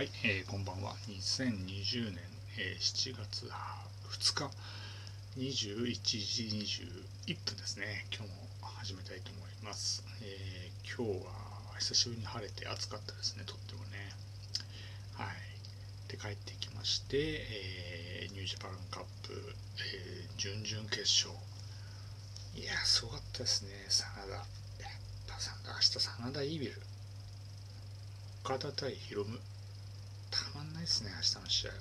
はい、えーこんばんは。2020年、えー7月2日、21時21分ですね。今日も始めたいと思います。えー今日は久しぶりに晴れて暑かったですね、とってもね。はい。で、帰ってきまして、えーニュージャパンカップ、えー準々決勝。いや、すごかったですね、真田。やっぱ真田、明日真田イービル。岡田対ヒロム。ないですね、明日の試合はね。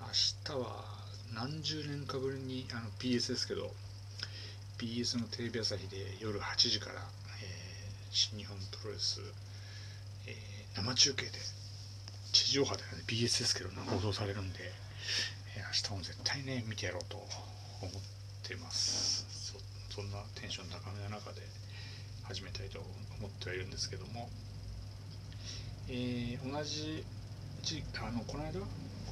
明日は何十年かぶりにあの BS ですけど、BS のテレビ朝日で夜8時から、えー新日本プロレス、えー生中継で、地上波でね、BS ですけど、放送されるんで、えー明日も絶対ね、見てやろうと思ってます。そんなテンション高めな中で始めたいと思ってはいるんですけども、えー同じじあのこの間？こ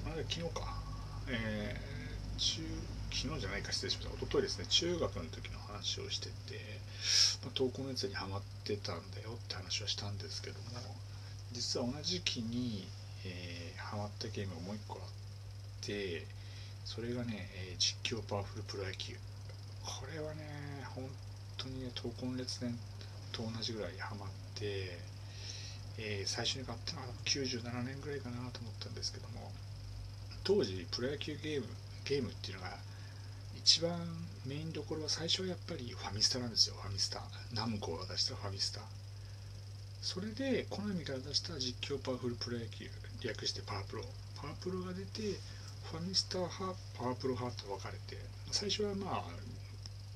の間昨日か、えー中昨日じゃないか失礼しました。一昨日ですね中学の時の話をしてて、まあ、登校熱にハマってたんだよって話はしたんですけども実は同じ期に、えーハマったゲームがもう一個あってそれがね、えー実況パワフルプロ野球。これはね本当にね闘魂列伝と同じぐらいハマってえー最初に買ったのは97年ぐらいかなと思ったんですけども当時プロ野球ゲームゲームっていうのが一番メインどころは最初はやっぱりファミスタなんですよ。ファミスタ。ナムコが出したファミスタ。それでコナミから出した実況パワフルプロ野球略してパワープロ。パワープロが出てファミスタ派パワプロ派と分かれて最初はまあ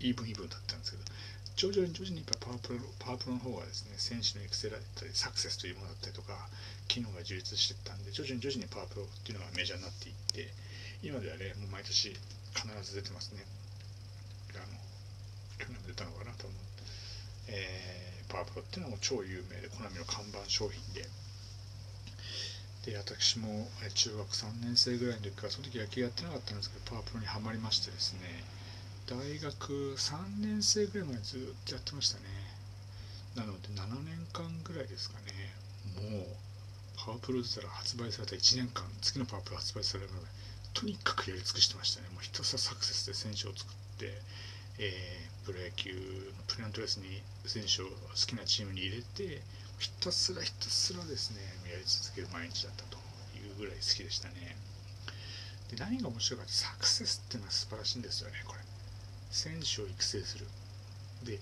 イーブンイーブンだったんですけど徐々に徐々にパワープロパワープロの方がですね選手の育成だったりサクセスというものだったりとか機能が充実していったんで徐々に徐々にパワプロっていうのがメジャーになっていって今ではねもう毎年必ず出てますね。あの去年も出たのかなと思う、えーパワプロっていうのも超有名でコナミの看板商品で。で私も中学3年生ぐらいの時からその時野球やってなかったんですけどパワープロにはまりましてですね。大学3年生ぐらいまでずっとやってましたね。なので7年間ぐらいですかね。もうパワープロ出たら発売された1年間次のパワープロ発売されるまでとにかくやり尽くしてましたね。もうひたすらサクセスで選手を作って、えープロ野球のプレナントレースに選手を好きなチームに入れてひたすらひたすらですねやり続ける毎日だったというぐらい好きでしたね。で何が面白いかってサクセスっていうのは素晴らしいんですよね。これ選手を育成する。で、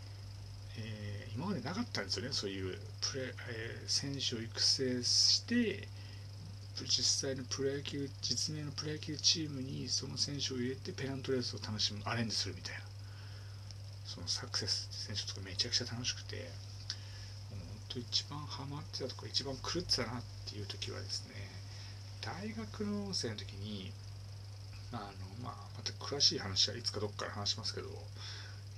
えー今までなかったんですよね。そういうプレ、えー選手を育成して実際のプロ野球実名のプロ野球チームにその選手を入れてペナントレースを楽しむアレンジするみたいな。そのサクセス選手とかめちゃくちゃ楽しくてもう本当一番ハマってたとか一番狂ってたなっていう時はですね大学の生の時にあの、まあ、また詳しい話はいつかどっかで話しますけど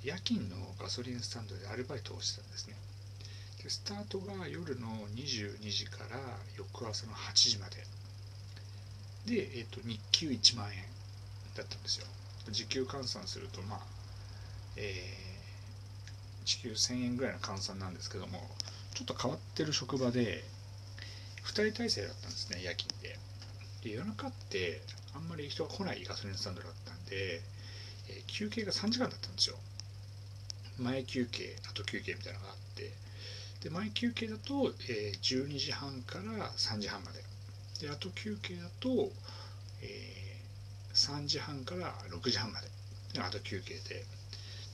夜勤のガソリンスタンドでアルバイトをしてたんですね。でスタートが夜の22時から翌朝の8時まで。で、えっと日給1万円だったんですよ。時給換算するとまあえー時給1000円ぐらいの換算なんですけどもちょっと変わってる職場で2人体制だったんですね夜勤で。で夜中ってあんまり人が来ないガソリンスタンドだったんで、えー休憩が3時間だったんですよ。前休憩後休憩みたいなのがあって。で前休憩だと、えー12時半から3時半まで。で後休憩だと、えー3時半から6時半まで。で後休憩で。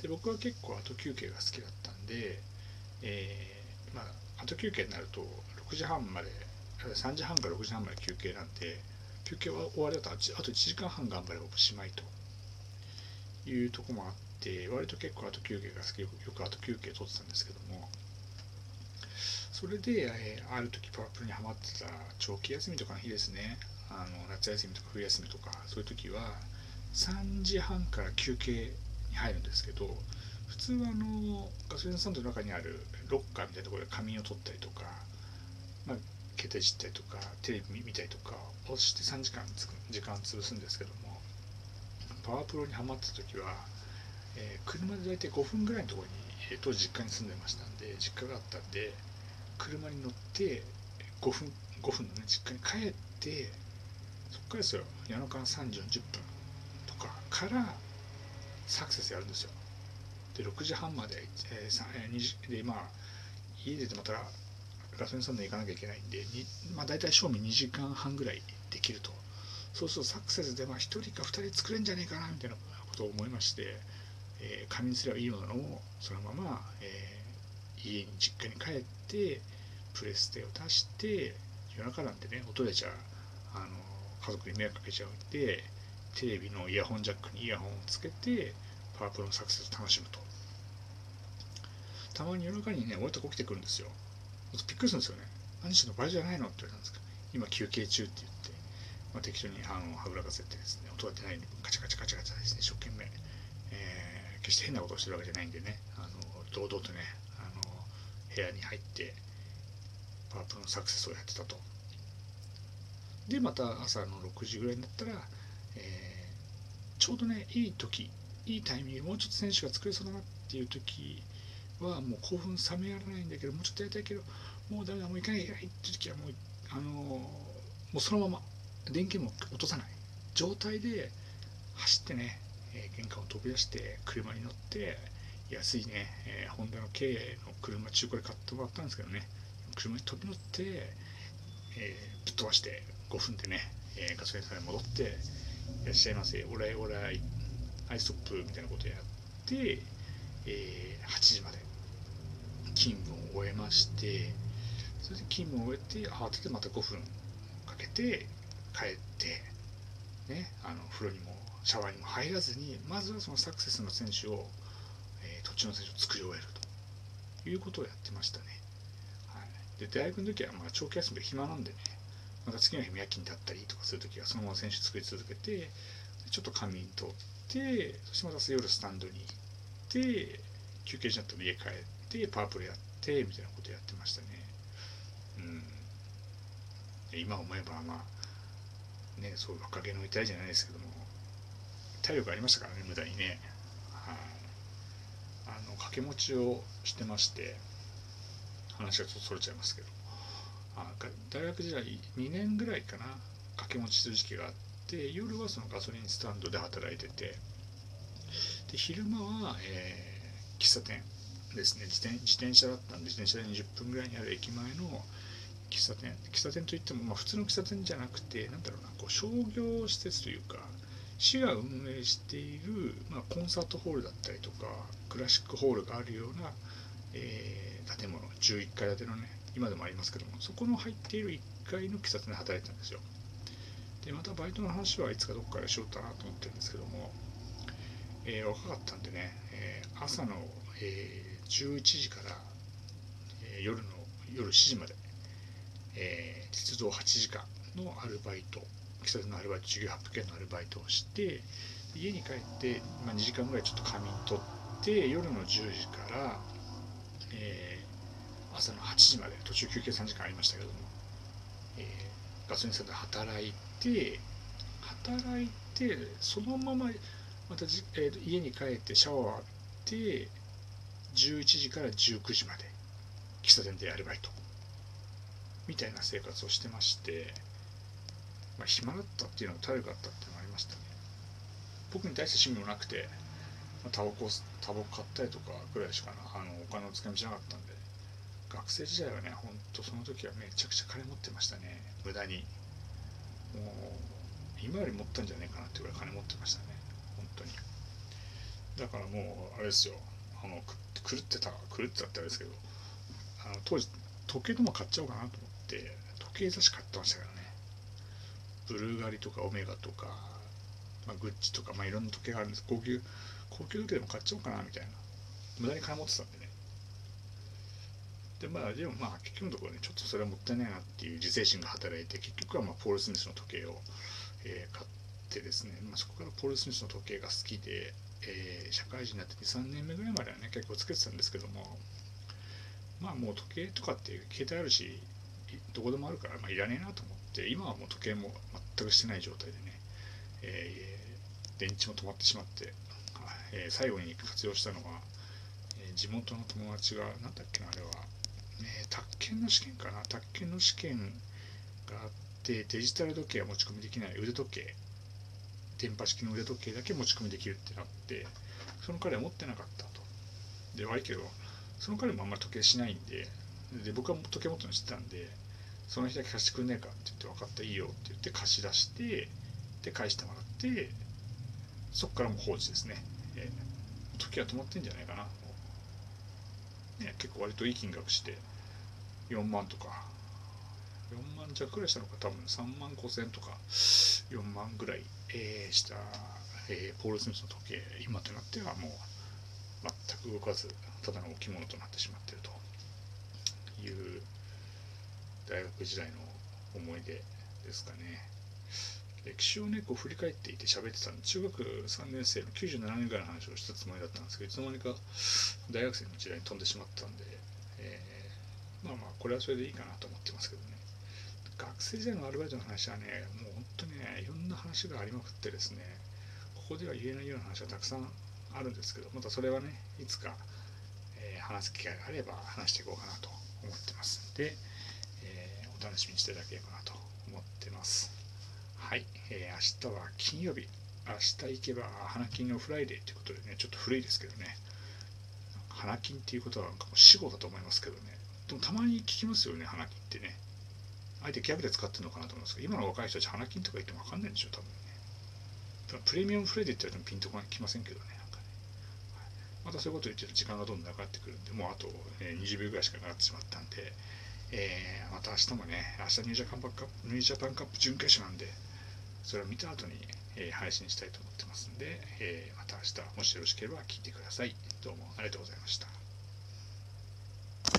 で僕は結構後休憩が好きだったんで、えーまあ後休憩になると6時半まで3時半から6時半まで休憩なんで休憩は終わりだとああと1時間半頑張ればおしまいと。いうとこもあって割と結構後休憩が好きよくよく後休憩取ってたんですけども。それで、えーある時パワープロにハマってた長期休みとかの日ですね。あの夏休みとか冬休みとかそういう時は3時半から休憩に入るんですけど普通はあのガソリンスタンドの中にあるロッカーみたいなところで仮眠を取ったりとか、まあ、携帯いじったりとかテレビ見たりとかをして3時間つく時間潰すんですけどもパワープロにハマった時は、えー車で大体5分ぐらいのところに、えー当時実家に住んでましたんで実家があったんで車に乗って5分5分のね実家に帰ってそこからですよ夜中の3時40分とかからサクセスやるんですよ。で6時半まで、えー、2時でまあ家出てまたガソリンスタンド行かなきゃいけないんでまあ、大体賞味2時間半ぐらいできると。そうするとサクセスでまあ1人か2人作れんじゃねえかなみたいなことを思いまして、えー、仮にすればいいのをそのまま、えー、家に実家に帰ってプレステを出して夜中なんてね音でじゃあの家族に迷惑かけちゃうんでテレビのイヤホンジャックにイヤホンをつけてパワープロのサクセスを楽しむと。たまに夜中にね俺とこ来てくるんですよ。びっくりするんですよね何してんの？バイトじゃないの？って言われたんですけど今休憩中って言ってまあ、適当にあのはぐらかせてですね音が出ないようにカチャカチャカチャカチャですね一生懸命、えー、決して変なことをしてるわけじゃないんでねあの堂々とねあの部屋に入ってパープのサクセスをやってたと。でまた朝の6時ぐらいになったら、えー、ちょうどねいい時いいタイミングもうちょっと選手が作れそうだなっていう時はもう興奮冷めやらないんだけどもうちょっとやりたいけどもうダメだもう行かないけないって時はもうあのもうそのまま電源も落とさない状態で走ってね、えー、玄関を飛び出して車に乗って安いね、えー、ホンダの K の車中古で買ってもらったんですけどね車に飛び乗って、えー、ぶっ飛ばして5分でね、えー、ガソリンスタンドに戻っていらっしゃいませオラオライアイストップみたいなことやって、えー、8時まで勤務を終えましてそれで勤務を終えて慌ててまた5分かけて帰ってねあの風呂にもシャワーにも入らずにまずはそのサクセスの選手を、えー、途中の選手を作り終えるということをやってましたね、はい、で大学の時はまあ長期休みで暇なんでねまた次の日も夜勤だったりとかする時はそのまま選手作り続けてちょっと仮眠取ってそしてまた夜スタンドに行って休憩時になったら家帰ってパープルやってみたいなことやってましたね。うん。今思えばまあね、そういう若気の至りじゃないですけども体力ありましたからね無駄にね、はい、あの掛け持ちをしてまして話がちょっとそれちゃいますけど。あ大学時代2年ぐらいかな掛け持ちする時期があって夜はそのガソリンスタンドで働いててで昼間は、えー、喫茶店ですね。自転自転車だったんで自転車で20分ぐらいにある駅前の喫茶店。喫茶店といっても、まあ、普通の喫茶店じゃなくてなんだろうなこう商業施設というか市が運営している、まあ、コンサートホールだったりとかクラシックホールがあるような、えー、建物。11階建てのね今でもありますけどもそこの入っている1階の喫茶店で働いてたんですよ。でまたバイトの話はいつかどっかでしようかなと思ってるんですけども、えー、若かったんでね、えー、朝の、え11時から、え夜の夜7時までえー、鉄道8時間のアルバイト喫茶店のアルバイト授業800円のアルバイトをして家に帰って、まあ、2時間ぐらいちょっと仮眠取って夜の10時から、えー、朝の8時まで途中休憩3時間ありましたけども、えー、ガソリンスタンドで働いて働いてそのまままたじ、えー、家に帰ってシャワーを浴びて11時から19時まで喫茶店でアルバイトみたいな生活をしてまして、まあ、暇だったっていうのは体力あったっていうのがありましたね。僕に対して趣味もなくて、まあ、タバコタバコ買ったりとかぐらいしかなあのお金を使い道なかったんで学生時代はねほんとその時はめちゃくちゃ金持ってましたね。無駄に。もう今より持ったんじゃねえかなってぐらい金持ってましたね。本当に。だからもうあれですよ。あの狂ってた狂ってたってあれですけどあの当時時計でも買っちゃおうかなと思って時計雑誌買ってましたからね。ブルーガリとかオメガとか、まあ、グッチとか、まあ、いろんな時計があるんです。高級高級時計でも買っちゃおうかなみたいな。無駄に金持ってたんでね。でまあでもまあ結局のところねちょっとそれはもったいないなっていう自制心が働いて結局はまあポール・スミスの時計を、えー、買ってですね、まあ、そこからポール・スミスの時計が好きで、えー、社会人になって23年目ぐらいまではね結構つけてたんですけどもまあもう時計とかって携帯あるしどこでもあるから、まあ、いらねえなと思って今はもう時計も全くしてない状態でね、えー、電池も止まってしまって、えー、最後に活用したのは、えー、地元の友達が何だっけなあれは、ね、宅建の試験かな宅建の試験があってデジタル時計は持ち込みできない腕時計電波式の腕時計だけ持ち込みできるってなってその彼は持ってなかったと。で悪いけどその彼もあんまり時計しないんでで僕は時計持ってるの知ってたんでその日だけ貸してくんねえかって言って分かったいいよって言って貸し出してで返してもらってそこからもう放置ですね、えー、時は止まってんじゃないかな、ね、結構割といい金額して4万とか4万弱ぐらいしたのか多分3万5千とか4万ぐらい、えー、した、えー、ポール・スミスの時計今となってはもう全く動かずただの置物となってしまっていると。いう大学時代の思い出ですかね。歴史をねこう振り返っていて喋ってたんで中学3年生の97年ぐらいの話をしたつもりだったんですけどいつの間にか大学生の時代に飛んでしまったんで、えー、まあまあこれはそれでいいかなと思ってますけどね。学生時代のアルバイトの話はねもう本当にねいろんな話がありまくってですねここでは言えないような話はたくさんあるんですけどまたそれはねいつか、えー、話す機会があれば話していこうかなと思ってます。で、えー、お楽しみにしていただければなと思ってます。はい、えー、明日は金曜日。明日行けば花金のフライデーということでねちょっと古いですけどね。花金っていうことはなんかもう死語だと思いますけどね。でもたまに聞きますよね花金ってね。あえてギャグで使ってるのかなと思いますけど今の若い人たち花金とか言っても分かんないんでしょ多分ねプレミアムフライデーって言われてもピンとこきませんけどねなんかね、はい、またそういうこと言ってると時間がどんどんかかってくるんでもうあと、え20秒ぐらいしかかかってしまったんでえー、また明日もね、明日ニュージャパンカップニュージャパンカップ準決勝なんで、それを見た後に、えー、配信したいと思ってますんで、えー、また明日、もしよろしければ聞いてください。どうもありがとうございました。